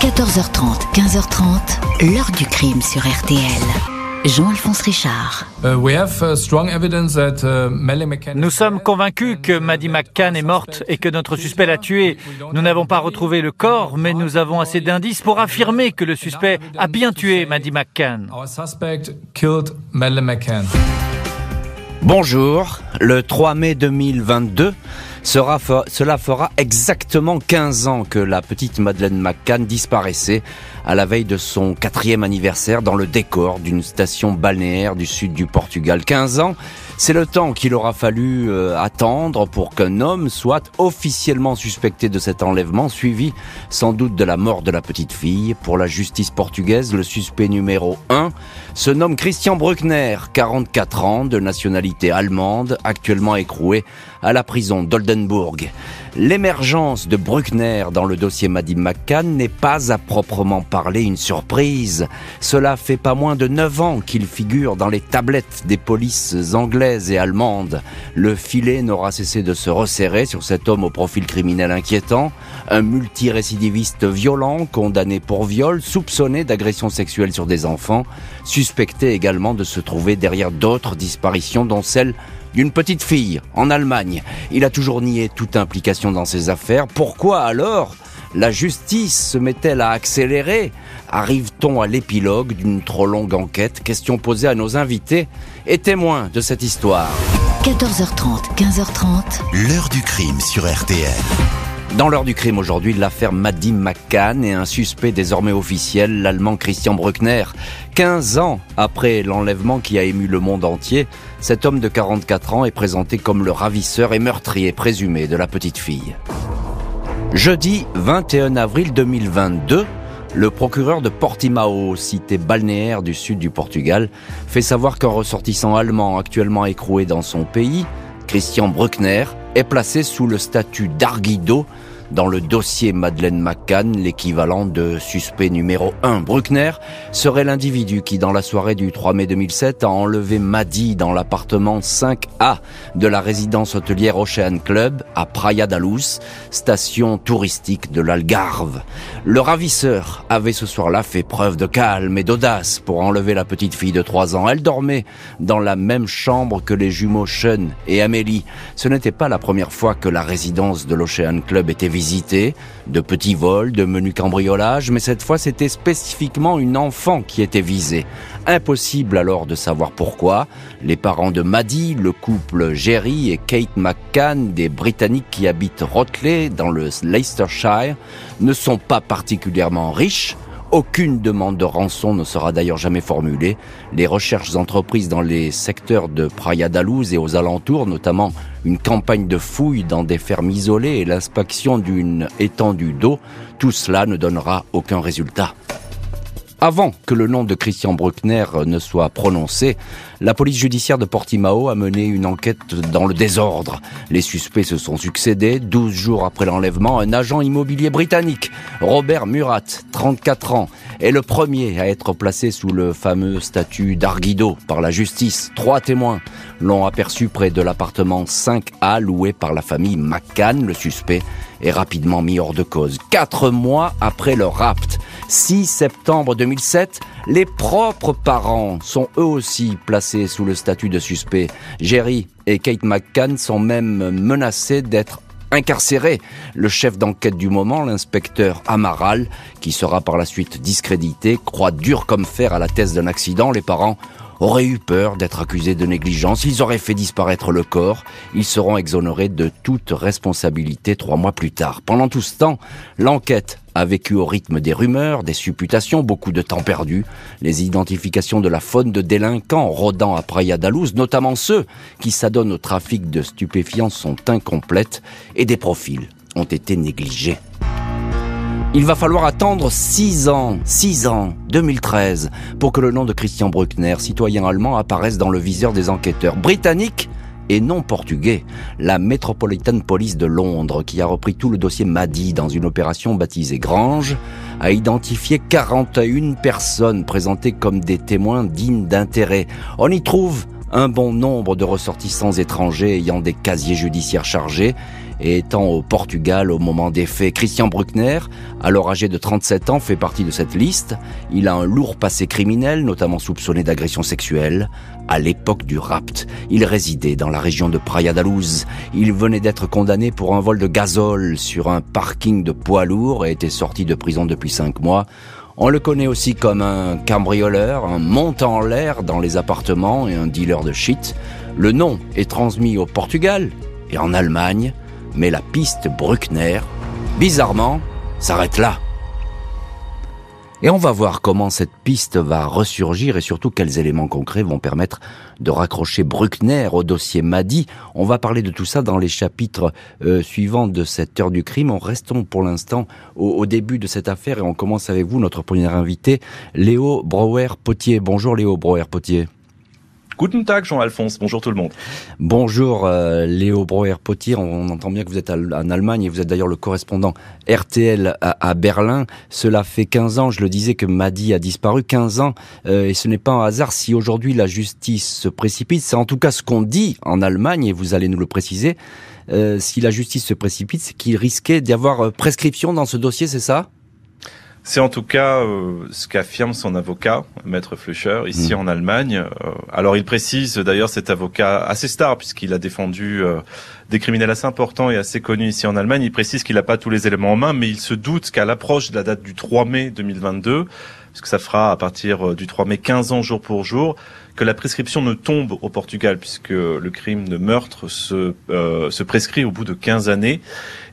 14h30, 15h30, l'heure du crime sur RTL. Jean-Alphonse Richard. Uh, we have uh, strong evidence that, uh, Nous sommes convaincus que Maddie McCann est morte et que notre suspect l'a tuée. Nous n'avons pas retrouvé le corps, mais nous avons assez d'indices pour affirmer que le suspect a bien tué Maddie McCann. Bonjour, le 3 mai 2022, cela fera exactement 15 ans que la petite Madeleine McCann disparaissait à la veille de son quatrième anniversaire dans le décor d'une station balnéaire du sud du Portugal. 15 ans, c'est le temps qu'il aura fallu euh, attendre pour qu'un homme soit officiellement suspecté de cet enlèvement, suivi sans doute de la mort de la petite fille. Pour la justice portugaise, le suspect numéro 1 se nomme Christian Bruckner, 44 ans, de nationalité allemande, actuellement écroué à la prison d'Oldenburg. L'émergence de Bruckner dans le dossier Maddie McCann n'est pas à proprement parler une surprise. Cela fait pas moins de 9 ans qu'il figure dans les tablettes des polices anglaises et allemandes. Le filet n'aura cessé de se resserrer sur cet homme au profil criminel inquiétant, un multirécidiviste violent, condamné pour viol, soupçonné d'agression sexuelle sur des enfants, suspecté également de se trouver derrière d'autres disparitions dont celle d'une petite fille en Allemagne. Il a toujours nié toute implication dans ces affaires. Pourquoi alors la justice se met-elle à accélérer? Arrive-t-on à l'épilogue d'une trop longue enquête? Question posée à nos invités et témoins de cette histoire. 14h30, 15h30, L'heure du crime sur RTL. Dans l'heure du crime aujourd'hui, l'affaire Maddie McCann et un suspect désormais officiel, l'allemand Christian Bruckner. 15 ans après l'enlèvement qui a ému le monde entier, cet homme de 44 ans est présenté comme le ravisseur et meurtrier présumé de la petite fille. Jeudi 21 avril 2022, le procureur de Portimao, cité balnéaire du sud du Portugal, fait savoir qu'un ressortissant allemand actuellement écroué dans son pays, Christian Bruckner, est placé sous le statut d'arguido dans le dossier Madeleine McCann, l'équivalent de suspect numéro 1. Bruckner serait l'individu qui, dans la soirée du 3 mai 2007, a enlevé Maddy dans l'appartement 5A de la résidence hôtelière Ocean Club à Praia da Luz, station touristique de l'Algarve. Le ravisseur avait ce soir-là fait preuve de calme et d'audace pour enlever la petite fille de 3 ans. Elle dormait dans la même chambre que les jumeaux Sean et Amélie. Ce n'était pas la première fois que la résidence de l'Ocean Club était visitée, de petits vols, de menus cambriolages, mais cette fois c'était spécifiquement une enfant qui était visée. Impossible alors de savoir pourquoi. Les parents de Maddie, le couple Jerry et Kate McCann, des Britanniques qui habitent Rotley dans le Leicestershire, ne sont pas particulièrement riches. Aucune demande de rançon ne sera d'ailleurs jamais formulée. Les recherches entreprises dans les secteurs de Praia da et aux alentours, notamment une campagne de fouilles dans des fermes isolées et l'inspection d'une étendue d'eau, tout cela ne donnera aucun résultat. Avant que le nom de Christian Bruckner ne soit prononcé, la police judiciaire de Portimao a mené une enquête dans le désordre. Les suspects se sont succédés. 12 jours après l'enlèvement, un agent immobilier britannique, Robert Murat, 34 ans, est le premier à être placé sous le fameux statut d'arguido par la justice. Trois témoins l'ont aperçu près de l'appartement 5A loué par la famille McCann. Le suspect est rapidement mis hors de cause. Quatre mois après le rapt, 6 septembre 2007, les propres parents sont eux aussi placés sous le statut de suspect. Jerry et Kate McCann sont même menacés d'être incarcérés. Le chef d'enquête du moment, l'inspecteur Amaral, qui sera par la suite discrédité, croit dur comme fer à la thèse d'un accident. Les parents auraient eu peur d'être accusés de négligence. Ils auraient fait disparaître le corps. Ils seront exonérés de toute responsabilité trois mois plus tard. Pendant tout ce temps, l'enquête a vécu au rythme des rumeurs, des supputations, beaucoup de temps perdu. Les identifications de la faune de délinquants rôdant à Praia da notamment ceux qui s'adonnent au trafic de stupéfiants, sont incomplètes et des profils ont été négligés. Il va falloir attendre 6 ans, 6 ans, 2013, pour que le nom de Christian Bruckner, citoyen allemand, apparaisse dans le viseur des enquêteurs britanniques et non portugais. La Metropolitan Police de Londres, qui a repris tout le dossier Maddy dans une opération baptisée Grange, a identifié 41 personnes présentées comme des témoins dignes d'intérêt. On y trouve un bon nombre de ressortissants étrangers ayant des casiers judiciaires chargés et étant au Portugal au moment des faits. Christian Bruckner, alors âgé de 37 ans, fait partie de cette liste. Il a un lourd passé criminel, notamment soupçonné d'agression sexuelle. À l'époque du rapt, il résidait dans la région de Praia da Luz. Il venait d'être condamné pour un vol de gazole sur un parking de poids lourd et était sorti de prison depuis cinq mois. On le connaît aussi comme un cambrioleur, un montant en l'air dans les appartements et un dealer de shit. Le nom est transmis au Portugal et en Allemagne, mais la piste Bruckner, bizarrement, s'arrête là. Et on va voir comment cette piste va ressurgir et surtout quels éléments concrets vont permettre de raccrocher Bruckner au dossier Madi. On va parler de tout ça dans les chapitres euh, suivants de cette heure du crime. On restons pour l'instant au, au, début de cette affaire et on commence avec vous, notre premier invité, Léo Brouwer-Potier. Bonjour Léo Brouwer-Potier. Guten Tag, Jean-Alphonse. Bonjour tout le monde. Bonjour, euh, Léo Breuer-Potier. On, entend bien que vous êtes en Allemagne et vous êtes d'ailleurs le correspondant RTL à, Berlin. Cela fait 15 ans, je le disais, que Madi a disparu. 15 ans, euh, et ce n'est pas un hasard si aujourd'hui la justice se précipite. C'est en tout cas ce qu'on dit en Allemagne, et vous allez nous le préciser. Euh, si la justice se précipite, c'est qu'il risquait d'y avoir euh, prescription dans ce dossier, c'est ça? C'est en tout cas euh, ce qu'affirme son avocat, Maître Fluscher, ici mmh. en Allemagne. Euh, alors il précise d'ailleurs cet avocat assez star puisqu'il a défendu euh, des criminels assez importants et assez connus ici en Allemagne. Il précise qu'il n'a pas tous les éléments en main, mais il se doute qu'à l'approche de la date du 3 mai 2022, puisque ça fera à partir du 3 mai 15 ans jour pour jour, que la prescription ne tombe au Portugal puisque le crime de meurtre se, euh, se prescrit au bout de 15 années.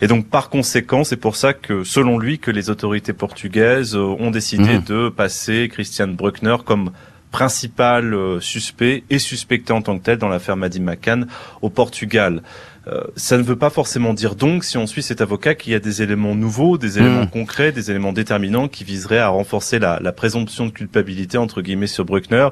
Et donc par conséquent, c'est pour ça que selon lui que les autorités portugaises ont décidé mmh. de passer Christian Bruckner comme principal euh, suspect et suspecté en tant que tel dans l'affaire Madi McCann au Portugal. Euh, ça ne veut pas forcément dire donc, si on suit cet avocat, qu'il y a des éléments nouveaux, des éléments mmh. concrets, des éléments déterminants qui viseraient à renforcer la, la, présomption de culpabilité entre guillemets sur Bruckner,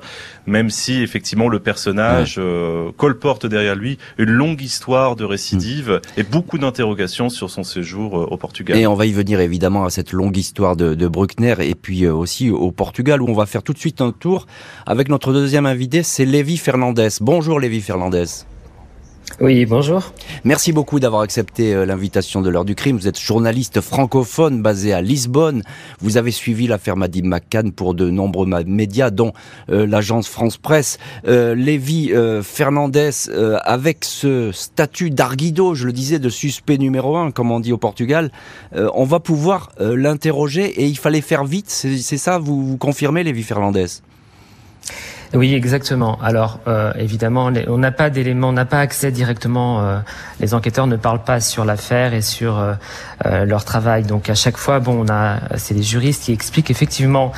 même si effectivement le personnage ouais. euh, colporte derrière lui une longue histoire de récidive mmh. et beaucoup d'interrogations sur son séjour euh, au Portugal. Et on va y venir évidemment à cette longue histoire de, de Bruckner et puis euh, aussi au Portugal où on va faire tout de suite un tour avec notre deuxième invité, c'est Lévi Fernandez. Bonjour Lévi Fernandez. Oui, bonjour. Merci beaucoup d'avoir accepté euh, l'invitation de l'heure du crime. Vous êtes journaliste francophone basé à Lisbonne. Vous avez suivi l'affaire Maddy McCann pour de nombreux médias, dont euh, l'agence France Presse. Euh, Lévi euh, Fernandez, avec ce statut d'arguido, je le disais, de suspect numéro un, comme on dit au Portugal, on va pouvoir l'interroger et il fallait faire vite. C'est ça, vous, vous confirmez, Lévi Fernandez? Oui, exactement. Alors, euh, évidemment, les, on n'a pas d'éléments, on n'a pas accès directement. Euh, les enquêteurs ne parlent pas sur l'affaire et sur euh, leur travail. Donc, à chaque fois, bon, on a, c'est les juristes qui expliquent effectivement,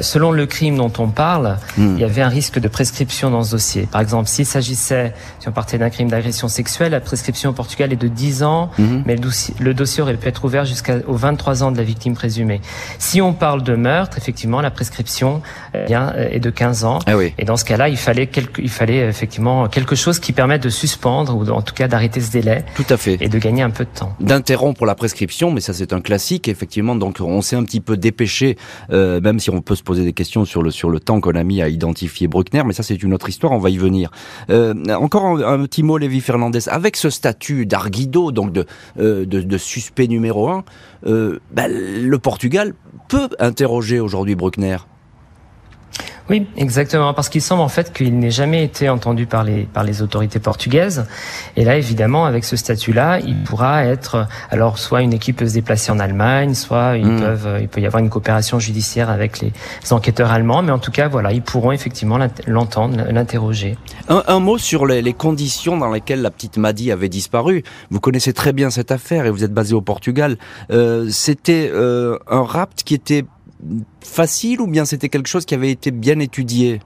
selon le crime dont on parle, mmh. il y avait un risque de prescription dans ce dossier. Par exemple, s'il s'agissait, si on partait d'un crime d'agression sexuelle, la prescription au Portugal est de 10 ans, mmh. mais le dossier, le dossier, aurait pu être ouvert jusqu'aux 23 ans de la victime présumée. Si on parle de meurtre, effectivement, la prescription bien, est de 15 ans. Ah oui. Et dans ce cas-là, il fallait quelque, il fallait effectivement quelque chose qui permette de suspendre ou en tout cas d'arrêter ce délai. Tout à fait. Et de gagner un peu de temps. D'interrompre la prescription, mais ça c'est un classique effectivement. Donc on s'est un petit peu dépêché, euh, même si on peut se poser des questions sur le sur le temps qu'on a mis à identifier Bruckner, mais ça c'est une autre histoire. On va y venir. Euh, encore un, un, petit mot, Lévi Fernandez, avec ce statut d'arguido, donc de, euh, de, de suspect numéro un, ben, le Portugal peut interroger aujourd'hui Bruckner. Oui, exactement, parce qu'il semble en fait qu'il n'ait jamais été entendu par les par les autorités portugaises. Et là, évidemment, avec ce statut-là, il pourra être alors soit une équipe peut se déplacer en Allemagne, soit ils mmh. peuvent il peut y avoir une coopération judiciaire avec les enquêteurs allemands, mais en tout cas, voilà, ils pourront effectivement l'entendre, l'interroger. Un, un, mot sur les, les, conditions dans lesquelles la petite Madi avait disparu. Vous connaissez très bien cette affaire et vous êtes basé au Portugal. Euh, C'était euh, un rapt qui était facile ou bien c'était quelque chose qui avait été bien étudié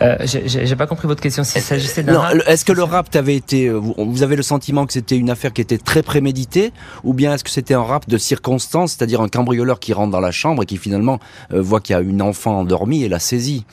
euh, J'ai pas compris votre question. S'il s'agissait d'un. Est-ce que le rapt avait été. Vous avez le sentiment que c'était une affaire qui était très préméditée Ou bien est-ce que c'était un rapt de circonstance, c'est-à-dire un cambrioleur qui rentre dans la chambre et qui finalement euh, voit qu'il y a une enfant endormie et la saisit?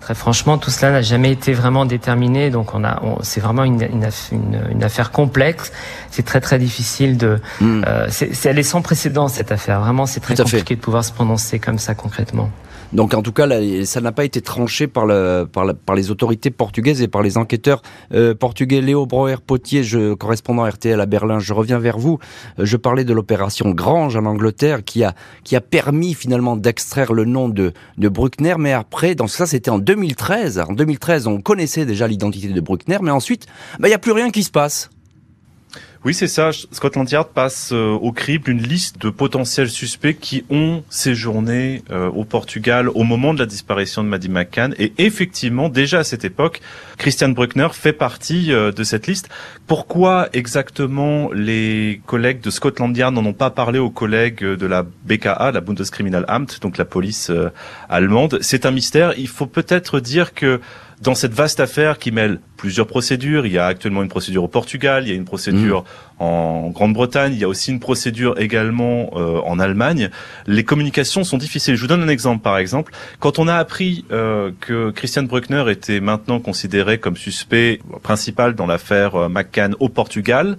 Très franchement, tout cela n'a jamais été vraiment déterminé, donc on a, on, c'est vraiment une, une, une, une, affaire complexe. C'est très très difficile de, mm. euh, c'est, elle est sans précédent cette affaire. Vraiment, c'est très compliqué de pouvoir se prononcer comme ça concrètement. Donc en tout cas, ça n'a pas été tranché par, par, par, les autorités portugaises et par les enquêteurs euh, portugais. Léo Brouwer-Potier, je, correspondant RTL à Berlin, je reviens vers vous. Euh, je parlais de l'opération Grange en Angleterre qui a, qui a permis finalement d'extraire le nom de, de Bruckner, mais après, dans ça c'était en 2013. En 2013, on connaissait déjà l'identité de Bruckner, mais ensuite, bah, il n'y a plus rien qui se passe. Oui, c'est ça. Scotland Yard passe euh, au crible une liste de potentiels suspects qui ont séjourné euh, au Portugal au moment de la disparition de Maddie McCann. Et effectivement, déjà à cette époque, Christian Bruckner fait partie euh, de cette liste. Pourquoi exactement les collègues de Scotland Yard n'en ont pas parlé aux collègues de la BKA, la Bundeskriminalamt, donc la police allemande? C'est un mystère. Il faut peut-être dire que dans cette vaste affaire qui mêle plusieurs procédures. Il y a actuellement une procédure au Portugal, il y a une procédure mmh. en Grande-Bretagne, il y a aussi une procédure également euh, en Allemagne. Les communications sont difficiles. Je vous donne un exemple par exemple. Quand on a appris euh, que Christian Bruckner était maintenant considéré comme suspect principal dans l'affaire euh, McCann au Portugal,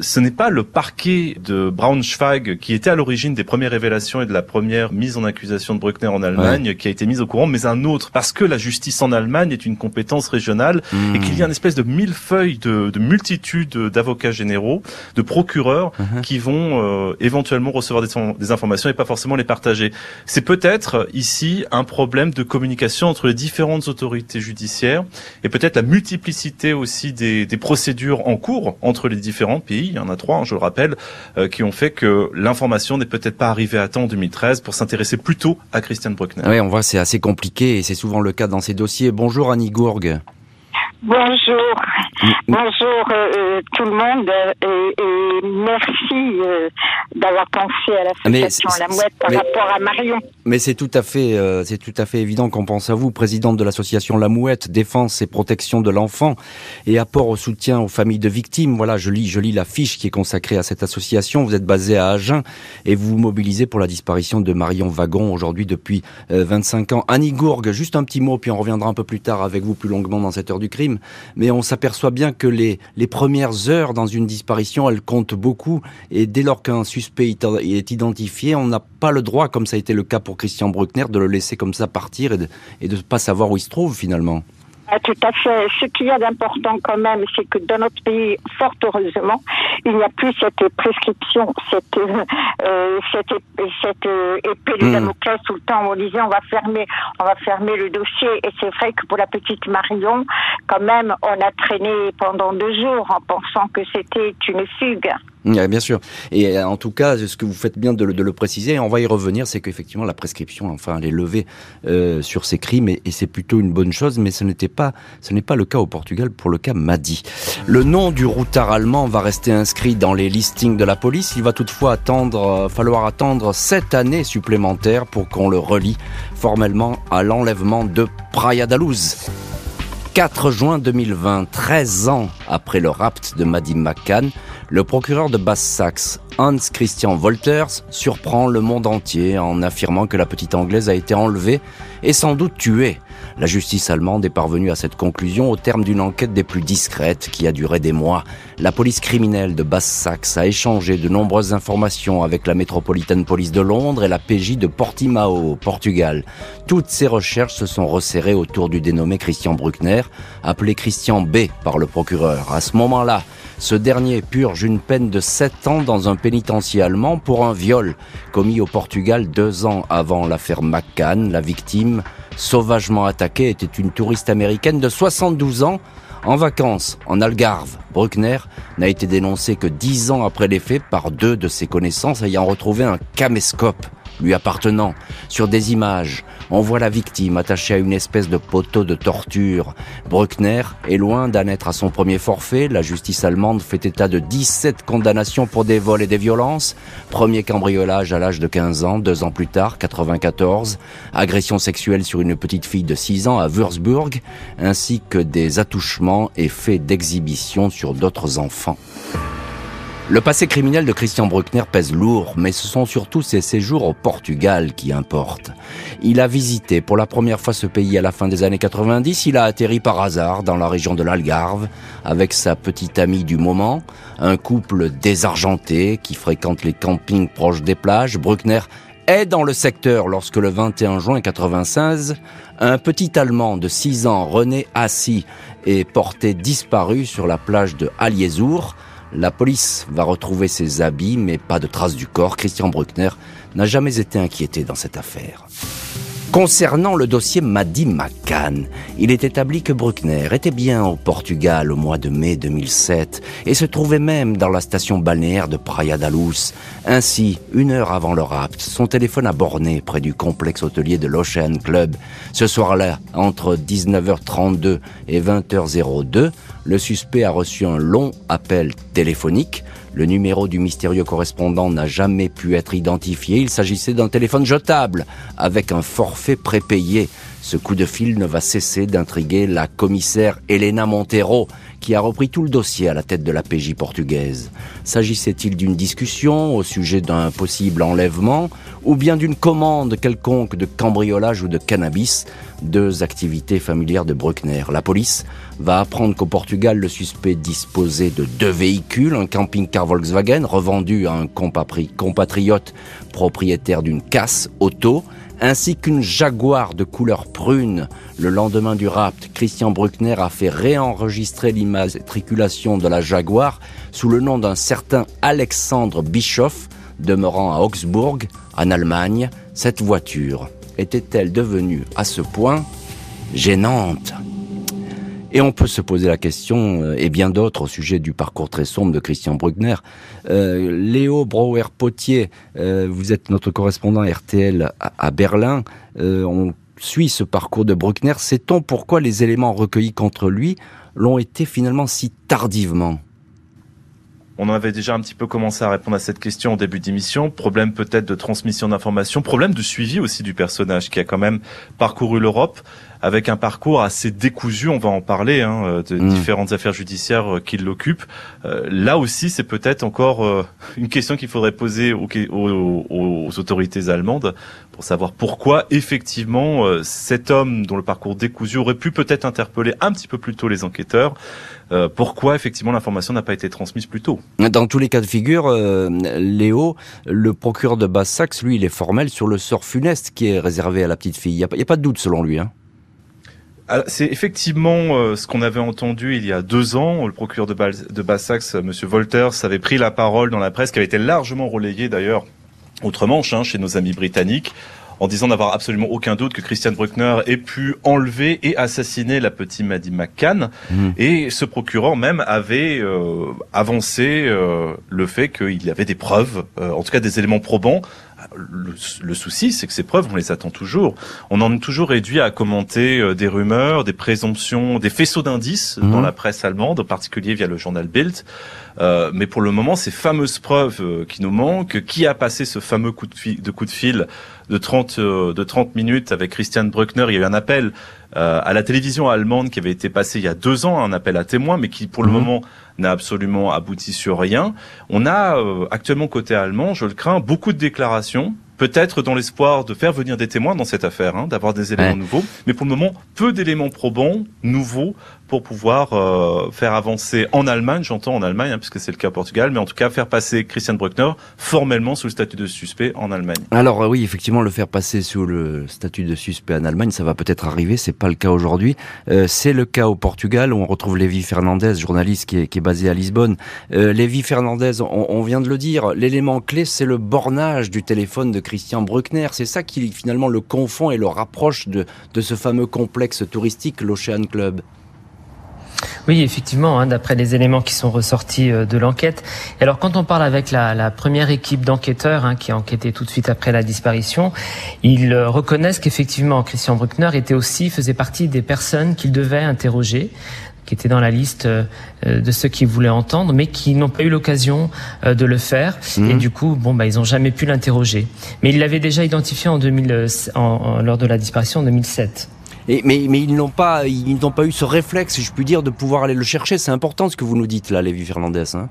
ce n'est pas le parquet de Braunschweig qui était à l'origine des premières révélations et de la première mise en accusation de Bruckner en Allemagne qui a été mise au courant, mais un autre, parce que la justice en Allemagne est une compétence régionale et qu'il y a une espèce de millefeuille de, de multitude d'avocats généraux, de procureurs uh-huh. qui vont euh, éventuellement recevoir des, des, informations et pas forcément les partager. C'est peut-être ici un problème de communication entre les différentes autorités judiciaires et peut-être la multiplicité aussi des, des procédures en cours entre les différents pays il y en a trois, hein, je le rappelle, euh, qui ont fait que l'information n'est peut-être pas arrivée à temps en 2013 pour s'intéresser plutôt à Christian Bruckner. Oui, on voit c'est assez compliqué et c'est souvent le cas dans ces dossiers. Bonjour Annie Gourgue. Bonjour, mm, bonjour euh, euh, tout le monde et, merci euh, d'avoir pensé à l'association La Mouette par rapport à Marion. Mais c'est tout à fait, c'est tout à fait évident qu'on pense à vous, présidente de l'association La Mouette, défense et protection de l'enfant et apport au soutien aux familles de victimes. Voilà, je lis, je lis la fiche qui est consacrée à cette association. Vous êtes basé à Agen et vous vous mobilisez pour la disparition de Marion Wagon aujourd'hui depuis 25 ans. Annie Gourgue, juste un petit mot, puis on reviendra un peu plus tard avec vous plus longuement dans cette heure du crime mais on s'aperçoit bien que les, les premières heures dans une disparition, elles comptent beaucoup, et dès lors qu'un suspect est identifié, on n'a pas le droit, comme ça a été le cas pour Christian Bruckner, de le laisser comme ça partir et de ne pas savoir où il se trouve finalement. Ah, tout à fait. Ce qu'il y a d'important quand même, c'est que dans notre pays, fort heureusement, il n'y a plus cette prescription, cette, euh, cette, cette euh, épée de hmm. Damoclès tout le temps. On disait on va fermer, on va fermer le dossier. Et c'est vrai que pour la petite Marion, quand même, on a traîné pendant deux jours en pensant que c'était une fugue. Bien sûr. Et euh, en tout cas, ce que vous faites bien de le, préciser, on va y revenir, c'est qu'effectivement la prescription, enfin, elle est levée euh, sur ces crimes et, c'est plutôt une bonne chose, mais ce n'était pas, ce n'est pas le cas au Portugal pour le cas Madi. Le nom du routard allemand va rester inscrit dans les listings de la police. Il va toutefois attendre, euh, falloir attendre sept années supplémentaires pour qu'on le relie formellement à l'enlèvement de Praia da Luz. 4 juin 2020, 13 ans après le rapt de Maddie McCann, le procureur de Basse-Saxe, Hans Christian Wolters, surprend le monde entier en affirmant que la petite Anglaise a été enlevée et sans doute tuée. La justice allemande est parvenue à cette conclusion au terme d'une enquête des plus discrètes qui a duré des mois. La police criminelle de Basse-Saxe a échangé de nombreuses informations avec la Metropolitan Police de Londres et la PJ de Portimao, au Portugal. Toutes ces recherches se sont resserrées autour du dénommé Christian Bruckner, appelé Christian B par le procureur. À ce moment-là, ce dernier purge une peine de 7 ans dans un pénitencier allemand pour un viol commis au Portugal deux ans avant l'affaire McCann. La victime, sauvagement attaquée, était une touriste américaine de 72 ans en vacances en Algarve. Bruckner n'a été dénoncé que dix ans après les faits par deux de ses connaissances ayant retrouvé un caméscope lui appartenant. Sur des images, on voit la victime attachée à une espèce de poteau de torture. Bruckner est loin d'en être à son premier forfait. La justice allemande fait état de 17 condamnations pour des vols et des violences. Premier cambriolage à l'âge de 15 ans, deux ans plus tard, 94. Agression sexuelle sur une petite fille de 6 ans à Würzburg, ainsi que des attouchements et faits d'exhibition sur d'autres enfants. Le passé criminel de Christian Bruckner pèse lourd, mais ce sont surtout ses séjours au Portugal qui importent. Il a visité pour la première fois ce pays à la fin des années 90. Il a atterri par hasard dans la région de l'Algarve avec sa petite amie du moment, un couple désargenté qui fréquente les campings proches des plages. Bruckner est dans le secteur lorsque le 21 juin 96, un petit Allemand de 6 ans, René Assi, est porté disparu sur la plage de Aliezour. La police va retrouver ses habits, mais pas de traces du corps. Christian Bruckner n'a jamais été inquiété dans cette affaire. Concernant le dossier Madi McCann, il est établi que Bruckner était bien au Portugal au mois de mai 2007 et se trouvait même dans la station balnéaire de Praia da Luz. Ainsi, une heure avant le rapt, son téléphone a borné près du complexe hôtelier de l'Ocean Club. Ce soir-là, entre 19h32 et 20h02, le suspect a reçu un long appel téléphonique le numéro du mystérieux correspondant n'a jamais pu être identifié. Il s'agissait d'un téléphone jetable avec un forfait prépayé. Ce coup de fil ne va cesser d'intriguer la commissaire Elena Montero, qui a repris tout le dossier à la tête de la PJ portugaise. S'agissait-il d'une discussion au sujet d'un possible enlèvement ou bien d'une commande quelconque de cambriolage ou de cannabis? Deux activités familières de Bruckner. La police va apprendre qu'au Portugal, le suspect disposait de deux véhicules, un camping-car Volkswagen revendu à un compatriote propriétaire d'une casse auto, ainsi qu'une Jaguar de couleur prune. Le lendemain du rapt, Christian Bruckner a fait réenregistrer l'immatriculation de la Jaguar sous le nom d'un certain Alexandre Bischoff, demeurant à Augsbourg, en Allemagne. Cette voiture était-elle devenue à ce point gênante? Et on peut se poser la question, euh, et bien d'autres, au sujet du parcours très sombre de Christian Bruckner. Euh, Léo Brouwer-Potier, euh, vous êtes notre correspondant RTL à, Berlin. on suit ce parcours de Bruckner. Sait-on pourquoi les éléments recueillis contre lui l'ont été finalement si tardivement? On avait déjà un petit peu commencé à répondre à cette question au début d'émission. Problème peut-être de transmission d'informations, problème de suivi aussi du personnage qui a quand même parcouru l'Europe avec un parcours assez décousu, on va en parler, hein, euh, de mm. différentes affaires judiciaires euh, qui l'occupent. Euh, là aussi, c'est peut-être encore une question qu'il faudrait poser aux, aux, autorités allemandes pour savoir pourquoi effectivement cet homme dont le parcours décousu aurait pu peut-être interpeller un petit peu plus tôt les enquêteurs. pourquoi effectivement l'information n'a pas été transmise plus tôt Dans tous les cas de figure, Léo, le procureur de Basse-Saxe, lui, il est formel sur le sort funeste qui est réservé à la petite fille. Il n'y a, a, pas de doute selon lui. Hein c'est effectivement euh, ce qu'on avait entendu il y a deux ans. Le procureur de, de Bassax, M. Wolters, avait pris la parole dans la presse, qui avait été largement relayée d'ailleurs outre-Manche, hein, chez nos amis britanniques, en disant n'avoir absolument aucun doute que Christian Bruckner ait pu enlever et assassiner la petite Maddie McCann. Mmh. Et ce procureur même avait euh, avancé euh, le fait qu'il y avait des preuves, en tout cas des éléments probants, le, souci, c'est que ces preuves, on les attend toujours. On en est toujours réduit à commenter euh, des rumeurs, des présomptions, des faisceaux d'indices dans mhm. la presse allemande, en particulier via le journal Bild. Euh, mais pour le moment, ces fameuses preuves euh, qui nous manquent, qui a passé ce fameux coup de, fil, de, coup de fil de 30, de 30 minutes avec Christian Bruckner, il y a eu un appel à la télévision allemande qui avait été passé il y a deux ans, un appel à témoins, mais qui pour le mhm. moment n'a absolument abouti sur rien. On a euh, actuellement côté allemand, je le crains, beaucoup de déclarations peut-être dans l'espoir de faire venir des témoins dans cette affaire, hein, d'avoir des éléments nouveaux, mais pour le moment, peu d'éléments probants, nouveaux, pour pouvoir euh, faire avancer en Allemagne, j'entends en Allemagne, hein, puisque c'est le cas au Portugal, mais en tout cas faire passer Christian Bruckner formellement sous le statut de suspect en Allemagne. Alors oui, effectivement, le faire passer sous le statut de suspect en Allemagne, ça va peut-être arriver, c'est pas le cas aujourd'hui. Euh, c'est le cas au Portugal, où on retrouve Lévi Fernandez, journaliste qui est, basé à Lisbonne. Euh, Lévi Fernandez, on, on vient de le dire, l'élément clé, c'est le bornage du téléphone de Christian Bruckner. C'est ça qui finalement le confond et le rapproche de, ce fameux complexe touristique, l'Ocean Club. Oui, effectivement, hein, d'après les éléments qui sont ressortis euh, de l'enquête. alors, quand on parle avec la, première équipe d'enquêteurs hein, qui a enquêté tout de suite après la disparition, ils euh, reconnaissent qu'effectivement, Christian Bruckner était aussi faisait partie des personnes qu'ils devaient interroger qui étaient dans la liste euh, de ceux qui voulaient entendre, mais qui n'ont pas eu l'occasion de le faire. Et mhm. du coup, bon, bah, ils n'ont jamais pu l'interroger. Mais ils l'avaient déjà identifié en 2000, euh, en, lors de la disparition en 2007. Et, mais, ils n'ont pas, ils n'ont pas eu ce réflexe, si je puis dire, de pouvoir aller le chercher. C'est important ce que vous nous dites là, Lévi Fernandez. Hein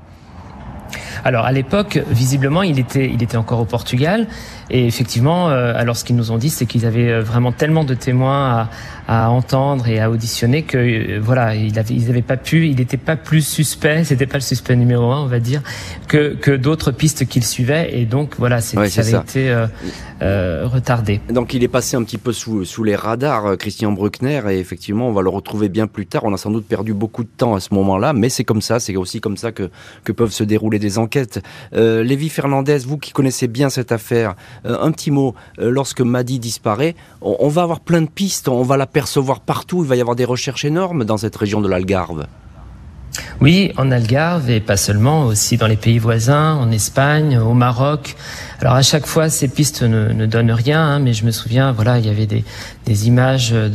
Alors à l'époque, visiblement, il était, il était encore au Portugal. Et effectivement, euh, alors ce qu'ils nous ont dit, c'est qu'ils avaient euh, vraiment tellement de témoins à, à entendre et à auditionner que euh, voilà, ils avaient, ils avaient pas pu, il n'était pas plus suspect, c'était pas le suspect numéro un, on va dire, que, que d'autres pistes qu'il suivait. Et donc voilà, c'est, Ouais, ça avait ça. été euh, retardé. Donc il est passé un petit peu sous, sous les radars, Christian Bruckner, et effectivement on va le retrouver bien plus tard. On a sans doute perdu beaucoup de temps à ce moment-là, mais c'est comme ça, c'est aussi comme ça que, que peuvent se dérouler des enquêtes. Euh, Lévi Fernandez, vous qui connaissez bien cette affaire, euh, un petit mot, euh, lorsque Madi disparaît, on, on va avoir plein de pistes, on va l'apercevoir partout, il va y avoir des recherches énormes dans cette région de l'Algarve. Oui, en Algarve et pas seulement, aussi dans les pays voisins, en Espagne, au Maroc. Alors à chaque fois, ces pistes ne, ne donnent rien, hein, mais je me souviens, voilà, il y avait des, des images de,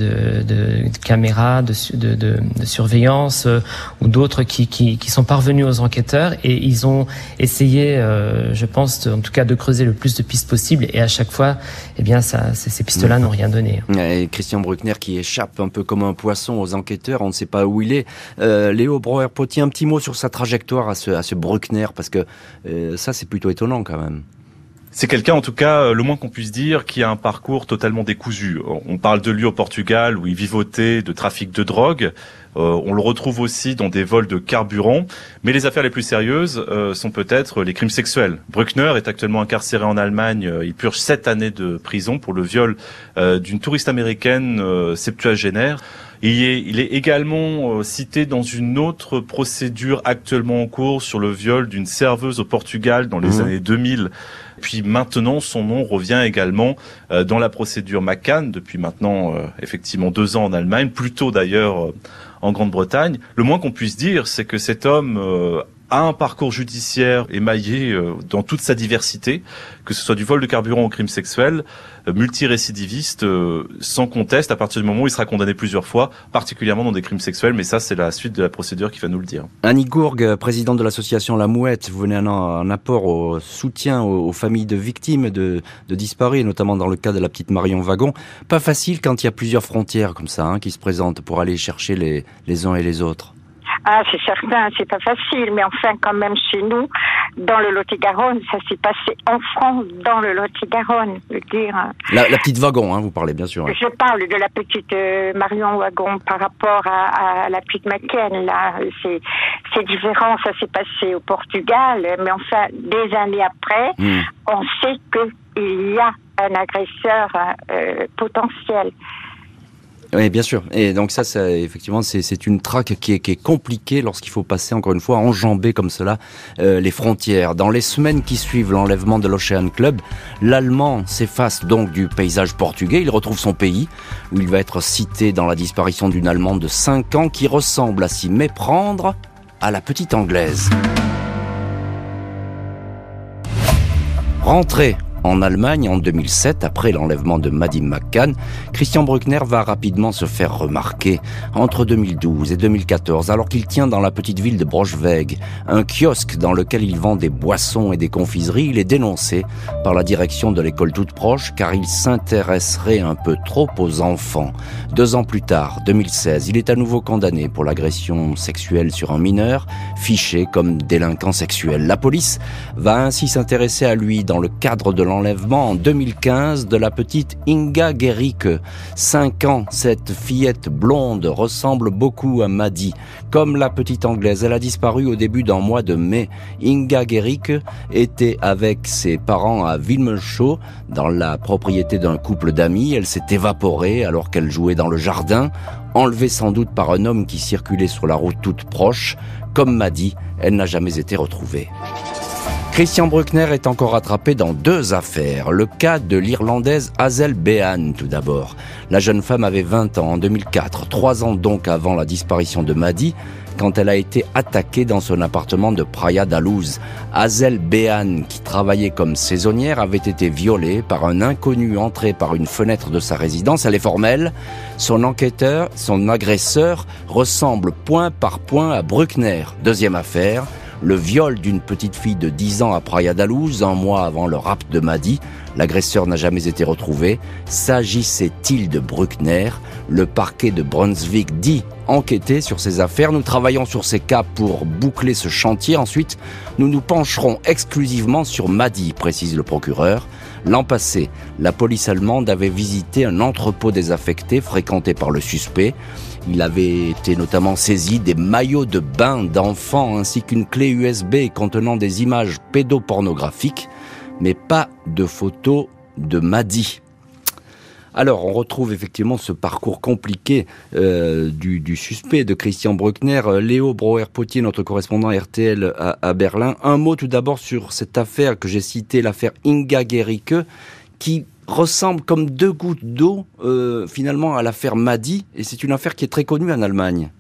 de, de caméras, de, su- de, de, de surveillance euh, ou d'autres qui, qui, qui sont parvenus aux enquêteurs et ils ont essayé, euh, je pense, en tout cas, de creuser le plus de pistes possible. Et à chaque fois, eh bien, ça, ces, ces pistes-là n'ont rien donné. Et Christian Bruckner qui échappe un peu comme un poisson aux enquêteurs, on ne sait pas où il est. Euh, Léo Breuer-Potier, un petit mot sur sa trajectoire à ce, à ce Bruckner, parce que euh, ça c'est plutôt étonnant quand même. C'est quelqu'un, en tout cas, euh, le moins qu'on puisse dire, qui a un parcours totalement décousu. On parle de lui au Portugal, où il vivotait de trafic de drogue. Euh, on le retrouve aussi dans des vols de carburant. Mais les affaires les plus sérieuses sont peut-être les crimes sexuels. Bruckner est actuellement incarcéré en Allemagne. Il purge sept années de prison pour le viol d'une touriste américaine septuagénaire. Il est, il est également euh, cité dans une autre procédure actuellement en cours sur le viol d'une serveuse au Portugal dans les Mhm. années 2000. Puis maintenant, son nom revient également euh, dans la procédure McCann depuis maintenant euh, effectivement deux ans en Allemagne, plus tôt d'ailleurs en Grande-Bretagne. Le moins qu'on puisse dire, c'est que cet homme un parcours judiciaire émaillé euh, dans toute sa diversité, que ce soit du vol de carburant au crime sexuel, euh, multirécidiviste, euh, sans conteste, à partir du moment où il sera condamné plusieurs fois, particulièrement dans des crimes sexuels, mais ça c'est la suite de la procédure qui va nous le dire. Annie Gourgue, présidente de l'association La Mouette, vous venez un apport au soutien aux, aux familles de victimes de, de disparus, notamment dans le cas de la petite Marion Wagon. Pas facile quand il y a plusieurs frontières comme ça hein, qui se présentent pour aller chercher les, les uns et les autres. Ah, c'est certain, c'est pas facile, mais enfin, quand même, chez nous, dans le Lot-et-Garonne, ça s'est passé en France, dans le Lot-et-Garonne, je veux dire. La, la petite Wagon, hein, vous parlez bien sûr. hein. Je parle de la petite euh, Marion Wagon par rapport à, à la petite McKen, là. C'est, c'est différent, ça s'est passé au Portugal, mais enfin, des années après, Hmm. on sait qu'il y a un agresseur euh, potentiel. Oui, bien sûr. Et donc ça, ça effectivement, c'est une traque qui est, compliquée lorsqu'il faut passer, encore une fois, enjamber comme cela euh, les frontières. Dans les semaines qui suivent l'enlèvement de l'Ocean Club, l'Allemand s'efface donc du paysage portugais. Il retrouve son pays, où il va être cité dans la disparition d'une Allemande de 5 ans qui ressemble à s'y méprendre à la petite Anglaise. Rentré en Allemagne en 2007, après l'enlèvement de Maddie McCann, Christian Bruckner va rapidement se faire remarquer. Entre 2012 et 2014, alors qu'il tient dans la petite ville de Brochweg un kiosque dans lequel il vend des boissons et des confiseries, il est dénoncé par la direction de l'école toute proche car il s'intéresserait un peu trop aux enfants. Deux ans plus tard, 2016, il est à nouveau condamné pour l'agression sexuelle sur un mineur, fiché comme délinquant sexuel. La police va ainsi s'intéresser à lui dans le cadre de l'enlèvement en 2015 de la petite Inga Gericke. Cinq ans, cette fillette blonde ressemble beaucoup à Maddy. Comme la petite anglaise, elle a disparu au début d'un mois de mai. Inga Gericke était avec ses parents à Wilmenshaw, dans la propriété d'un couple d'amis. Elle s'est évaporée alors qu'elle jouait dans le jardin, enlevée sans doute par un homme qui circulait sur la route toute proche. Comme Maddy, elle n'a jamais été retrouvée. Christian Bruckner est encore attrapé dans deux affaires. Le cas de l'Irlandaise Hazel Behan, tout d'abord. La jeune femme avait 20 ans en 2004, trois ans donc avant la disparition de Maddy, quand elle a été attaquée dans son appartement de Praia da Luz. Hazel Behan, qui travaillait comme saisonnière, avait été violée par un inconnu entré par une fenêtre de sa résidence. Elle est formelle. Son enquêteur, son agresseur, ressemble point par point à Bruckner. Deuxième affaire, le viol d'une petite fille de 10 ans à Praia da un mois avant le rap de Maddy. L'agresseur n'a jamais été retrouvé. S'agissait-il de Bruckner? Le parquet de Brunswick dit enquêter sur ces affaires. Nous travaillons sur ces cas pour boucler ce chantier. Ensuite, nous nous pencherons exclusivement sur Madi, précise le procureur. L'an passé, la police allemande avait visité un entrepôt désaffecté fréquenté par le suspect. Il avait été notamment saisi des maillots de bain d'enfants ainsi qu'une clé USB contenant des images pédopornographiques, mais pas de photos de Madi. Alors, on retrouve effectivement ce parcours compliqué euh, du, suspect de Christian Bruckner. Euh, Léo Brouwer-Potier, notre correspondant RTL à, Berlin. Un mot tout d'abord sur cette affaire que j'ai citée, l'affaire Inga Gericke, qui ressemble comme deux gouttes d'eau euh, finalement à l'affaire Madi, et c'est une affaire qui est très connue en Allemagne.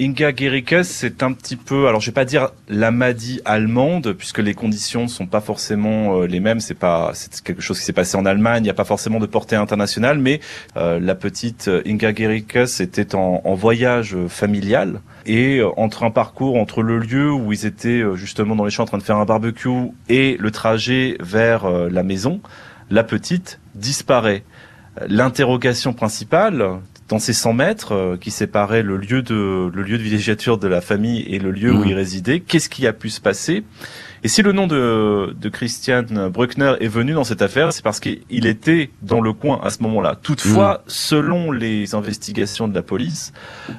Inga Gericke, c'est un petit peu, alors je vais pas dire la Madi allemande, puisque les conditions ne sont pas forcément euh, les mêmes. C'est pas, c'est quelque chose qui s'est passé en Allemagne. Il n'y a pas forcément de portée internationale, mais euh, la petite Inga Gericke, c'était en, en, voyage familial et entre un parcours entre le lieu où ils étaient justement dans les champs en train de faire un barbecue et le trajet vers la maison la petite disparaît. L'interrogation principale, dans ces 100 mètres euh, qui séparaient le lieu de le lieu de villégiature de la famille et le lieu où mmh. il résidait, qu'est-ce qui a pu se passer? Et si le nom de, de Christian Bruckner est venu dans cette affaire, c'est parce qu'il était dans le coin à ce moment-là. Toutefois, mmh. selon les investigations de la police,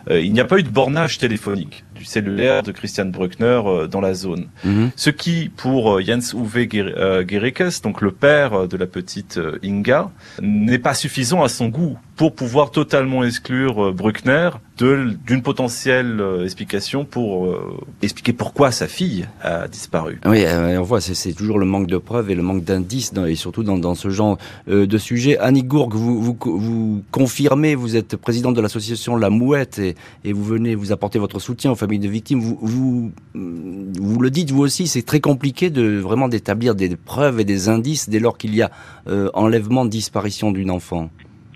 euh, il n'y a pas eu de bornage téléphonique du cellulaire de Christian Bruckner euh, dans la zone. Mhm. Ce qui, pour euh, Jens Uwe euh, Gerikes, donc le père de la petite Inga, n'est pas suffisant à son goût pour pouvoir totalement exclure Bruckner d'une potentielle explication pour expliquer pourquoi sa fille a disparu. Oui, on voit, c'est toujours le manque de preuves et le manque d'indices, et surtout dans, dans, ce genre de sujet. Annie Gourg, vous, vous, vous confirmez, vous êtes présidente de l'association La Mouette et, et, vous venez vous apporter votre soutien aux familles de victimes. Vous, vous, vous le dites vous aussi, c'est très compliqué de vraiment d'établir des preuves et des indices dès lors qu'il y a euh, enlèvement, disparition d'une enfant.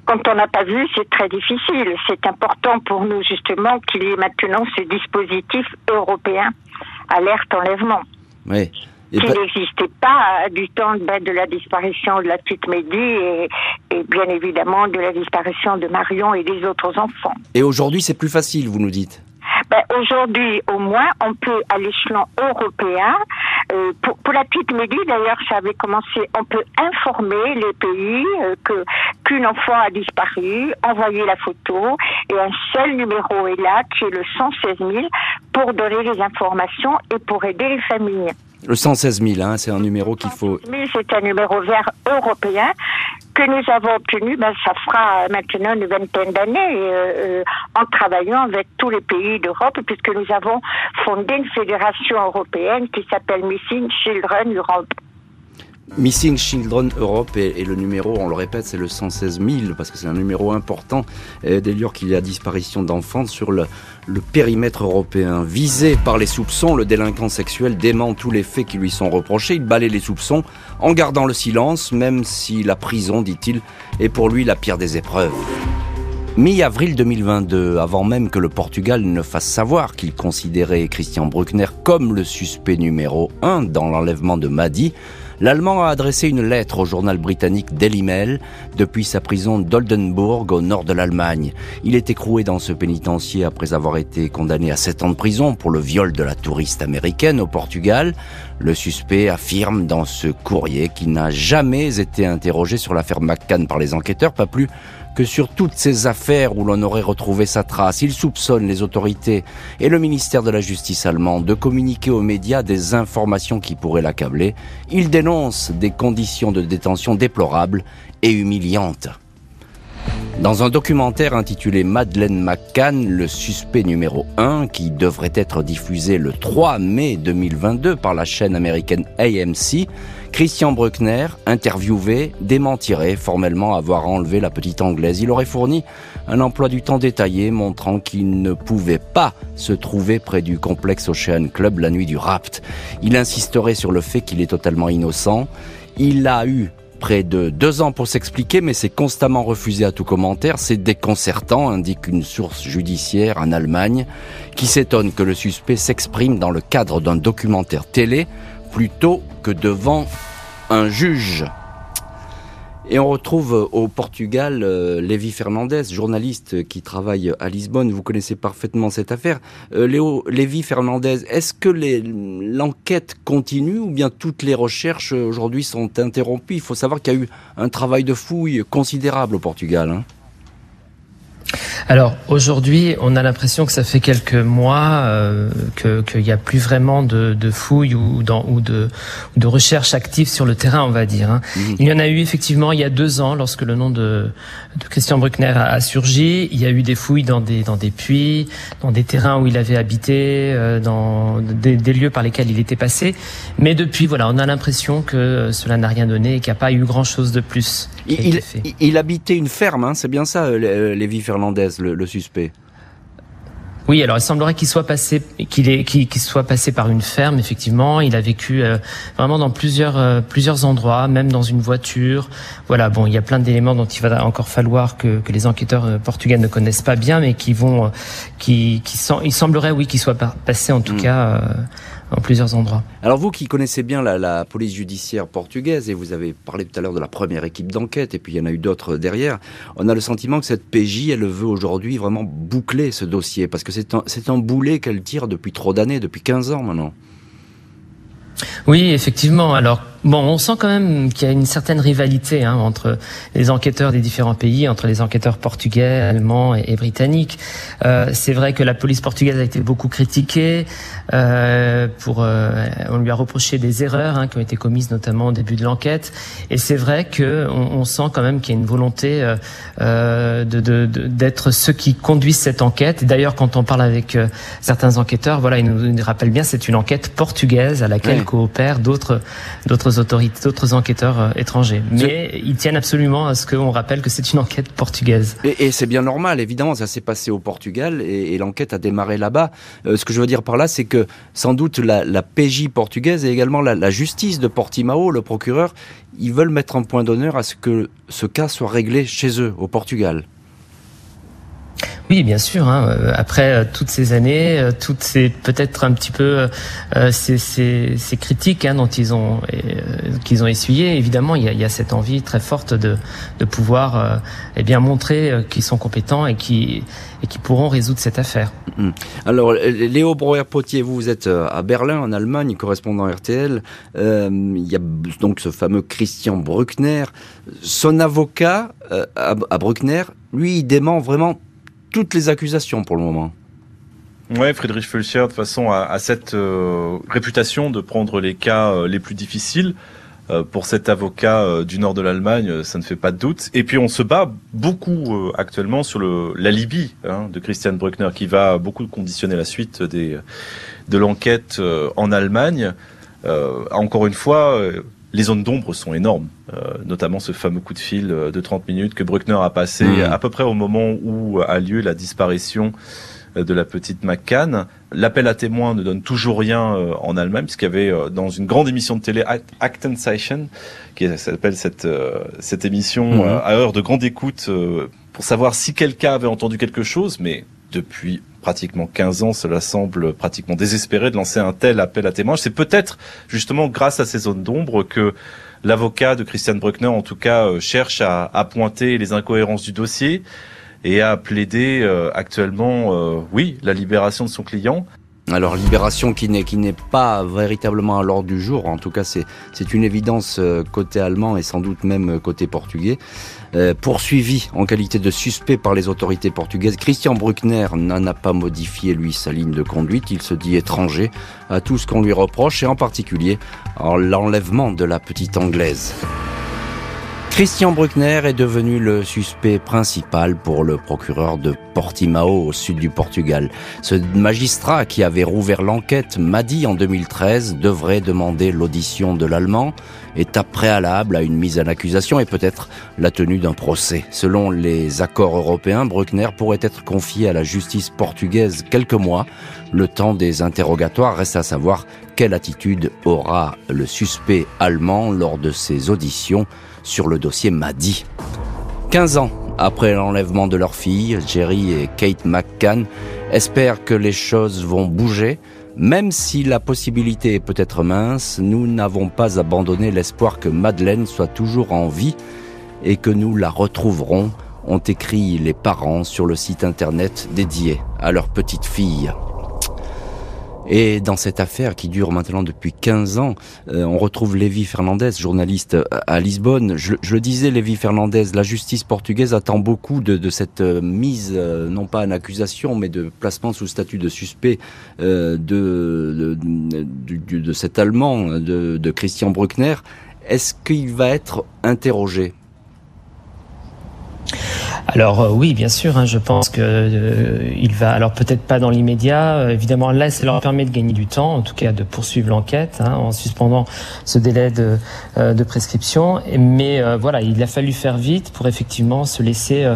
Quand on n'a pas vu, c'est très difficile. C'est important pour nous justement qu'il y ait maintenant ce dispositif européen alerte enlèvement. Oui. qui n'existait pas du temps de la disparition de la petite Médie et, et, bien évidemment de la disparition de Marion et des autres enfants. Et aujourd'hui, c'est plus facile, vous nous dites ben, Aujourd'hui, au moins, on peut, à l'échelon européen, euh, pour, pour, la petite Médie, d'ailleurs, ça avait commencé, on peut informer les pays euh, que qu'une enfant a disparu, envoyer la photo, et un seul numéro est là, qui est le 116 000, pour donner les informations et pour aider les familles. Le 116 000, hein, c'est un numéro qu'il faut. C'est un numéro vert européen que nous avons obtenu, ben, ça fera maintenant une vingtaine d'années euh, euh, en travaillant avec tous les pays d'Europe, puisque nous avons fondé une fédération européenne qui s'appelle Missing Children Europe. Missing Children Europe et, le numéro, on le répète, c'est le 116 000 parce que c'est un numéro important dès lors qu'il y a disparition d'enfants sur le, périmètre européen. Visé par les soupçons, le délinquant sexuel dément tous les faits qui lui sont reprochés. Il balaye les soupçons en gardant le silence, même si la prison, dit-il, est pour lui la pire des épreuves. Mi-avril 2022, avant même que le Portugal ne fasse savoir qu'il considérait Christian Bruckner comme le suspect numéro un dans l'enlèvement de Madi, L'Allemand a adressé une lettre au journal britannique Daily Mail depuis sa prison d'Oldenburg au nord de l'Allemagne. Il est écroué dans ce pénitencier après avoir été condamné à 7 ans de prison pour le viol de la touriste américaine au Portugal. Le suspect affirme dans ce courrier qu'il n'a jamais été interrogé sur l'affaire McCann par les enquêteurs, pas plus que sur toutes ces affaires où l'on aurait retrouvé sa trace, il soupçonne les autorités et le ministère de la Justice allemand de communiquer aux médias des informations qui pourraient l'accabler. Il dénonce des conditions de détention déplorables et humiliantes. Dans un documentaire intitulé Madeleine McCann, le suspect numéro 1, qui devrait être diffusé le 3 mai 2022 par la chaîne américaine AMC, Christian Bruckner, interviewé, démentirait formellement avoir enlevé la petite anglaise. Il aurait fourni un emploi du temps détaillé montrant qu'il ne pouvait pas se trouver près du complexe Ocean Club la nuit du rapt. Il insisterait sur le fait qu'il est totalement innocent. Il a eu près de deux ans pour s'expliquer, mais c'est constamment refusé à tout commentaire. C'est déconcertant, indique une source judiciaire en Allemagne, qui s'étonne que le suspect s'exprime dans le cadre d'un documentaire télé plutôt que devant un juge. Et on retrouve au Portugal euh, Lévi Fernandez, journaliste qui travaille à Lisbonne. Vous connaissez parfaitement cette affaire. Euh, Léo, Lévi Fernandez, est-ce que l'enquête continue ou bien toutes les recherches aujourd'hui sont interrompues? Il faut savoir qu'il y a eu un travail de fouille considérable au Portugal. Hein. Alors aujourd'hui, on a l'impression que ça fait quelques mois euh, qu'il n'y a plus vraiment de, de fouilles ou, dans, ou de, de recherche active sur le terrain, on va dire. Hein. Mhm. Il y en a eu effectivement il y a deux ans, lorsque le nom de, de Christian Bruckner a, a, surgi. Il y a eu des fouilles dans des, dans des puits, dans des terrains où il avait habité, euh, dans des, des, lieux par lesquels il était passé. Mais depuis, voilà, on a l'impression que cela n'a rien donné et qu'il n'y a pas eu grand-chose de plus. Il, il, il, habitait une ferme, hein, c'est bien ça, euh, Lévi Le, suspect oui, alors il semblerait qu'il soit passé, qu'il soit passé par une ferme. Effectivement, il a vécu euh, vraiment dans plusieurs, euh, plusieurs endroits, même dans une voiture. Voilà, bon, il y a plein d'éléments dont il va encore falloir que, que les enquêteurs euh, portugais ne connaissent pas bien, mais qui vont, qui, qui il semblerait, oui, qu'il soit passé en tout mm. cas en plusieurs endroits. Alors vous qui connaissez bien la, police judiciaire portugaise, et vous avez parlé tout à l'heure de la première équipe d'enquête, et puis il y en a eu d'autres derrière, on a le sentiment que cette PJ, elle veut aujourd'hui vraiment boucler ce dossier, parce que c'est un, un boulet qu'elle tire depuis trop d'années, depuis 15 ans maintenant. Oui, effectivement. Alors, bon, on sent quand même qu'il y a une certaine rivalité hein, entre les enquêteurs des différents pays, entre les enquêteurs portugais, allemands et, britanniques. Euh, c'est vrai que la police portugaise a été beaucoup critiquée. Euh, pour, euh, on lui a reproché des erreurs hein, qui ont été commises notamment au début de l'enquête. Et c'est vrai que on, on, sent quand même qu'il y a une volonté euh, euh de, d'être de, ceux qui conduisent cette enquête. D'ailleurs, quand on parle avec euh, certains enquêteurs, voilà, ils nous, nous rappellent bien, c'est une enquête portugaise à laquelle coopèrent d'autres d'autres autorités, d'autres enquêteurs euh, étrangers. Mais ils tiennent absolument à ce qu'on rappelle que c'est une enquête portugaise. Et, et c'est bien normal, évidemment, ça s'est passé au Portugal et, et l'enquête a démarré là-bas. Euh, ce que je veux dire par là, c'est que sans doute la, la PJ portugaise et également la, la justice de Portimao, le procureur, ils veulent mettre un point d'honneur à ce que ce cas soit réglé chez eux, au Portugal. Oui, bien sûr. Hein. Euh, après euh, toutes ces années, euh, toutes ces peut-être un petit peu euh, ces, ces, ces, critiques hein, dont ils ont euh, qu'ils ont essuyé, évidemment, il y, a, il y, a, cette envie très forte de, de pouvoir euh, eh bien montrer qu'ils sont compétents et qui et qui pourront résoudre cette affaire. Mmh. Alors, Léo Breuer-Potier, vous, vous êtes à Berlin, en Allemagne, correspondant RTL. il y a donc ce fameux Christian Bruckner. Son avocat à, à Bruckner, lui, il dément vraiment toutes les accusations pour le moment. Ouais, Friedrich Fulcher, de toute façon, a, cette euh, réputation de prendre les cas euh, les plus difficiles. Euh, pour cet avocat du nord de l'Allemagne, ça ne fait pas de doute. Et puis on se bat beaucoup actuellement sur le, la Libye hein, de Christian Bruckner, qui va beaucoup conditionner la suite de l'enquête en Allemagne. encore une fois, les zones d'ombre sont énormes, euh, notamment ce fameux coup de fil euh, de 30 minutes que Bruckner a passé mmh. à peu près au moment où a lieu la disparition euh, de la petite McCann. L'appel à témoins ne donne toujours rien en Allemagne, puisqu'il y avait dans une grande émission de télé, Aktenzeichen, qui s'appelle cette, cette émission mmh. à heure de grande écoute, pour savoir si quelqu'un avait entendu quelque chose, mais depuis pratiquement 15 ans, cela semble pratiquement désespéré de lancer un tel appel à témoins. C'est peut-être justement grâce à ces zones d'ombre que l'avocat de Christian Bruckner, en tout cas, euh, cherche à, à, pointer les incohérences du dossier et à plaider euh, actuellement, euh, oui, la libération de son client. Alors libération qui n'est pas véritablement à l'ordre du jour. En tout cas, c'est une évidence euh, côté allemand et sans doute même euh, côté portugais. Euh, poursuivi en qualité de suspect par les autorités portugaises, Christian Bruckner n'en a pas modifié lui sa ligne de conduite. Il se dit étranger à tout ce qu'on lui reproche et en particulier en l'enlèvement de la petite anglaise. Christian Bruckner est devenu le suspect principal pour le procureur de Portimao au sud du Portugal. Ce magistrat qui avait rouvert l'enquête m'a dit en 2013 devrait demander l'audition de l'Allemand, étape préalable à une mise en accusation et peut-être la tenue d'un procès. Selon les accords européens, Bruckner pourrait être confié à la justice portugaise quelques mois. Le temps des interrogatoires reste à savoir quelle attitude aura le suspect allemand lors de ses auditions sur le dossier Maddy. 15 ans après l'enlèvement de leur fille, Jerry et Kate McCann espèrent que les choses vont bouger. Même si la possibilité est peut-être mince, nous n'avons pas abandonné l'espoir que Madeleine soit toujours en vie. et que nous la retrouverons, ont écrit les parents sur le site internet dédié à leur petite fille. Et dans cette affaire qui dure maintenant depuis 15 ans, euh, on retrouve Lévi Fernandez, journaliste à Lisbonne. Je, le disais, Lévi Fernandez, la justice portugaise attend beaucoup de, cette euh, mise, euh, non pas en accusation, mais de placement sous statut de suspect de, de, de, cet Allemand, de Christian Bruckner. Est-ce qu'il va être interrogé? Alors euh, oui, bien sûr, hein, je pense que euh, il va. Alors peut-être pas dans l'immédiat. Euh, évidemment, là, ça leur permet de gagner du temps, en tout cas de poursuivre l'enquête hein, en suspendant ce délai de, prescription. Mais voilà, il a fallu faire vite pour effectivement se laisser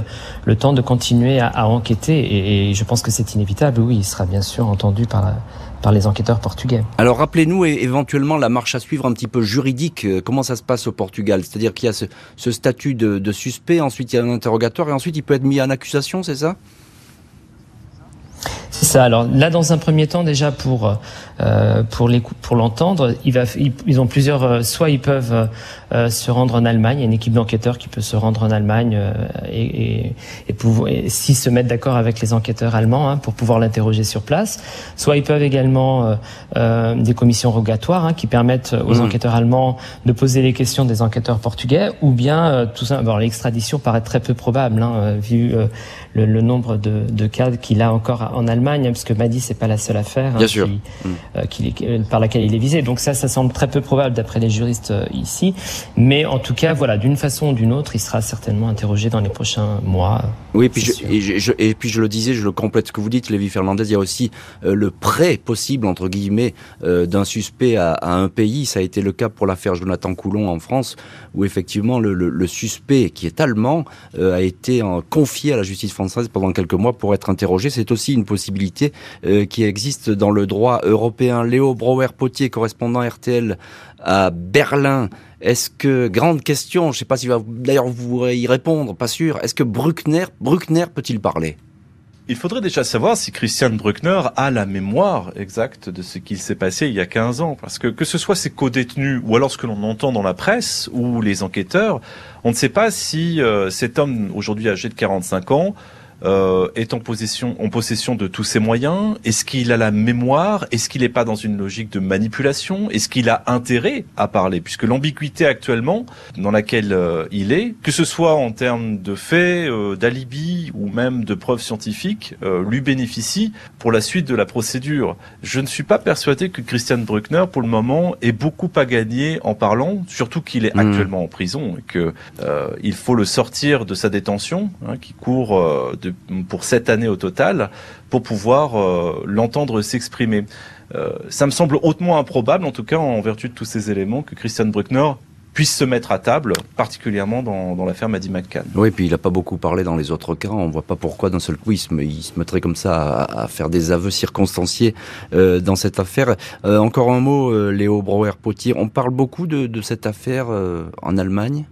le temps de continuer à, à enquêter. Et, et, je pense que c'est inévitable. Oui, il sera bien sûr entendu par la par les enquêteurs portugais. Alors rappelez-nous éventuellement la marche à suivre un petit peu juridique. Euh, comment ça se passe au Portugal? C'est-à-dire qu'il y a ce, statut de, de, suspect, ensuite il y a un interrogatoire et ensuite il peut être mis en accusation, c'est ça? Ça. Alors là, dans un premier temps, déjà pour euh, pour les pour l'entendre, il va ils, ont plusieurs. Euh, soit ils peuvent euh, se rendre en Allemagne. Il y a une équipe d'enquêteurs qui peut se rendre en Allemagne euh, et, et, et, pouvoir, et si se mettre d'accord avec les enquêteurs allemands hein, pour pouvoir l'interroger sur place. Soit ils peuvent également des commissions rogatoires hein, qui permettent aux mmh. enquêteurs allemands de poser les questions des enquêteurs portugais, ou bien tout ça. Bon, l'extradition paraît très peu probable hein, vu le, le, nombre de, de cas qu'il a encore en Allemagne, hein, parce que Madi c'est pas la seule affaire hein, qui, mmh. euh, qui, par laquelle il est visé. Donc ça, ça semble très peu probable d'après les juristes euh, ici. Mais en tout cas, voilà, d'une façon ou d'une autre, il sera certainement interrogé dans les prochains mois. Oui, puis je, et, je, et, puis je le disais, je le complète ce que vous dites, Lévi Fernandez, il y a aussi euh, le prêt possible, entre guillemets, d'un suspect à, à, un pays. Ça a été le cas pour l'affaire Jonathan Coulon en France, où effectivement le, le, le suspect, qui est allemand, a été confié à la justice française pendant quelques mois pour être interrogé. C'est aussi une possibilité euh, qui existe dans le droit européen. Léo Brouwer-Potier, correspondant RTL à Berlin. Est-ce que, grande question, je ne sais pas va d'ailleurs vous y répondre, pas sûr, est-ce que Bruckner, Bruckner peut-il parler? Il faudrait déjà savoir si Christian Bruckner a la mémoire exacte de ce qu'il s'est passé il y a 15 ans. Parce que que ce soit ses co-détenus ou alors ce que l'on entend dans la presse ou les enquêteurs, on ne sait pas si euh, cet homme aujourd'hui âgé de 45 ans euh, est en possession, en possession de tous ses moyens Est-ce qu'il a la mémoire? Est-ce qu'il n'est pas dans une logique de manipulation? Est-ce qu'il a intérêt à parler? Puisque l'ambiguïté actuellement dans laquelle euh, il est, que ce soit en termes de faits, euh, d'alibi ou même de preuves scientifiques, euh, lui bénéficie pour la suite de la procédure. Je ne suis pas persuadé que Christian Bruckner, pour le moment, ait beaucoup à gagner en parlant, surtout qu'il est hmm. actuellement en prison et que il faut le sortir de sa détention, hein, qui court de pour cette année au total pour pouvoir euh, l'entendre s'exprimer. Euh, ça me semble hautement improbable, en tout cas en vertu de tous ces éléments, que Christian Bruckner puisse se mettre à table, particulièrement dans, l'affaire Maddy McCann. Oui, puis il n'a pas beaucoup parlé dans les autres cas. On ne voit pas pourquoi d'un seul coup il se, mettrait comme ça à, faire des aveux circonstanciés euh, dans cette affaire. encore un mot, Léo Brouwer-Potier. On parle beaucoup de cette affaire en Allemagne?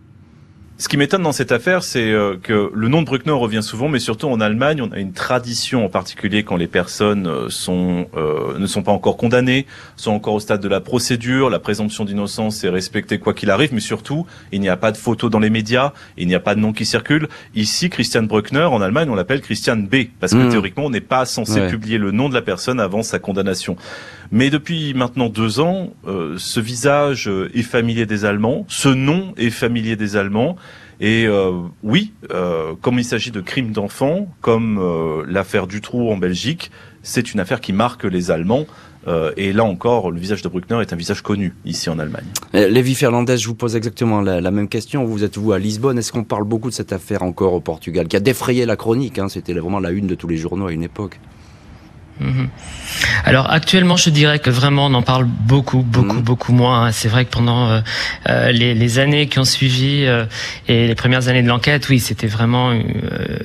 Ce qui m'étonne dans cette affaire, c'est euh, que le nom de Bruckner revient souvent, mais surtout en Allemagne, on a une tradition en particulier quand les personnes euh, sont, euh, ne sont pas encore condamnées, sont encore au stade de la procédure, la présomption d'innocence est respectée quoi qu'il arrive, mais surtout, il n'y a pas de photos dans les médias, il n'y a pas de nom qui circule. Ici, Christian Bruckner, en Allemagne, on l'appelle Christian B, parce que mmh. théoriquement, on n'est pas censé publier le nom de la personne avant sa condamnation. Mais depuis maintenant deux ans, euh, ce visage est familier des Allemands, ce nom est familier des Allemands. Et euh, oui, euh, comme il s'agit de crimes d'enfants, comme l'affaire Dutroux en Belgique, c'est une affaire qui marque les Allemands. et là encore, le visage de Bruckner est un visage connu ici en Allemagne. Lévi Fernandez, je vous pose exactement la, même question. Vous êtes vous à Lisbonne. Est-ce qu'on parle beaucoup de cette affaire encore au Portugal, qui a défrayé la chronique hein, C'était vraiment la une de tous les journaux à une époque. Mhm. Alors actuellement, je dirais que vraiment on en parle beaucoup, beaucoup, mhm. beaucoup moins. C'est vrai que pendant euh, euh, les, les, années qui ont suivi euh, et les premières années de l'enquête, oui, c'était vraiment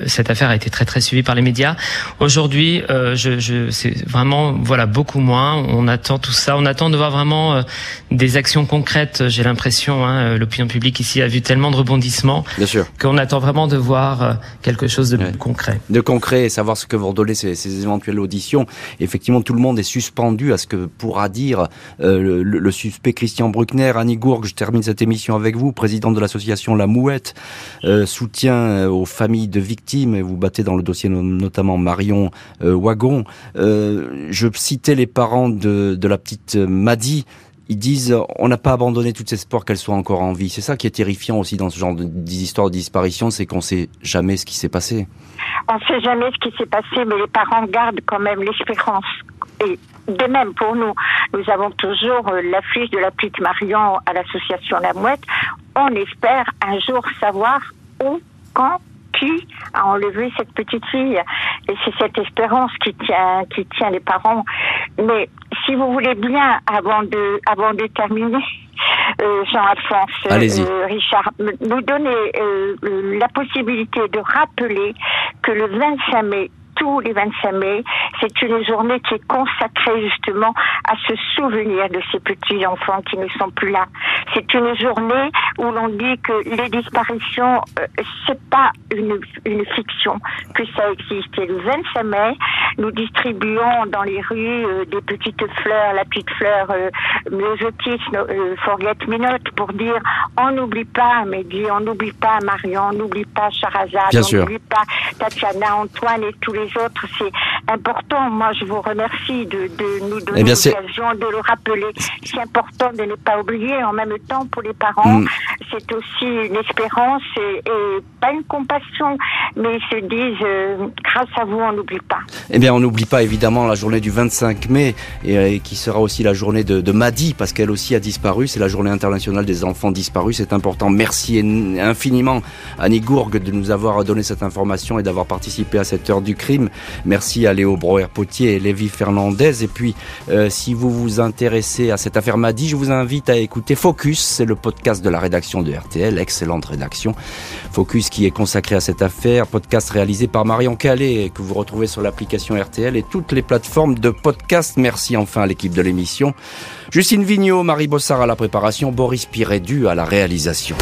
cette affaire a été très très suivie par les médias. Aujourd'hui, je, je c'est vraiment voilà beaucoup moins. On attend tout ça, on attend de voir vraiment des actions concrètes. J'ai l'impression, hein, l'opinion publique ici a vu tellement de rebondissements, qu'on attend vraiment de voir quelque chose de concret. De concret, et savoir ce que vont donner ces, ces éventuelles auditions Effectivement, tout le monde est suspendu à ce que pourra dire euh, le, suspect Christian Bruckner. Annie Gourg, je termine cette émission avec vous, présidente de l'association La Mouette, euh, soutien euh, aux familles de victimes. Vous battez dans le dossier notamment Marion Wagon. je citais les parents de, de la petite Maddy ils disent on n'a pas abandonné toutes ces sports qu'elles soient encore en vie. C'est ça qui est terrifiant aussi dans ce genre d'histoire de disparition, c'est qu'on sait jamais ce qui s'est passé. On ne sait jamais ce qui s'est passé, mais les parents gardent quand même l'espérance. Et de même pour nous, nous avons toujours euh, l'affiche de la petite Marion à l'association La Mouette. On espère un jour savoir où, quand, qui a enlevé cette petite fille. Et c'est cette espérance qui tient, qui tient les parents. Mais si vous voulez bien, avant de, avant de terminer, euh, Jean-Alphonse, euh, Richard, nous donner euh, la possibilité de rappeler que le 25 mai tous les 25 mai. C'est une journée qui est consacrée justement à se souvenir de ces petits enfants qui ne sont plus là. C'est une journée où l'on dit que les disparitions, euh, c'est pas une, une fiction, que ça existe. Et le 25 mai, nous distribuons dans les rues euh, des petites fleurs, la petite fleur euh, euh, Forget Me Not, pour dire on n'oublie pas Mehdi, on n'oublie pas Marion, on n'oublie pas Charazade, on n'oublie pas Tatiana, Antoine et tous les autres. C'est important. Moi, je vous remercie de, de nous donner eh l'occasion de le rappeler. C'est important de ne pas oublier. En même temps, pour les parents, mm. c'est aussi une espérance et, pas une compassion, mais ils se disent, euh, grâce à vous, on n'oublie pas. Eh bien, on n'oublie pas évidemment la journée du 25 mai et, qui sera aussi la journée de, de Madi parce qu'elle aussi a disparu. C'est la journée internationale des enfants disparus. C'est important. Merci infiniment Annie Gourgue de nous avoir donné cette information et d'avoir participé à cette heure du crime. Merci à Léo Broer-Potier et Lévi Fernandez. Et puis, euh, si vous vous intéressez à cette affaire Madi, je vous invite à écouter Focus. C'est le podcast de la rédaction de RTL, excellente rédaction. Focus qui est consacré à cette affaire, podcast réalisé par Marion Calais que vous retrouvez sur l'application RTL et toutes les plateformes de podcast. Merci enfin à l'équipe de l'émission. Justine Vignot, Marie Bossard à la préparation, Boris Pirédu à la réalisation.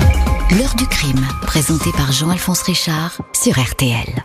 L'heure du crime, présenté par Jean-Alphonse Richard sur RTL.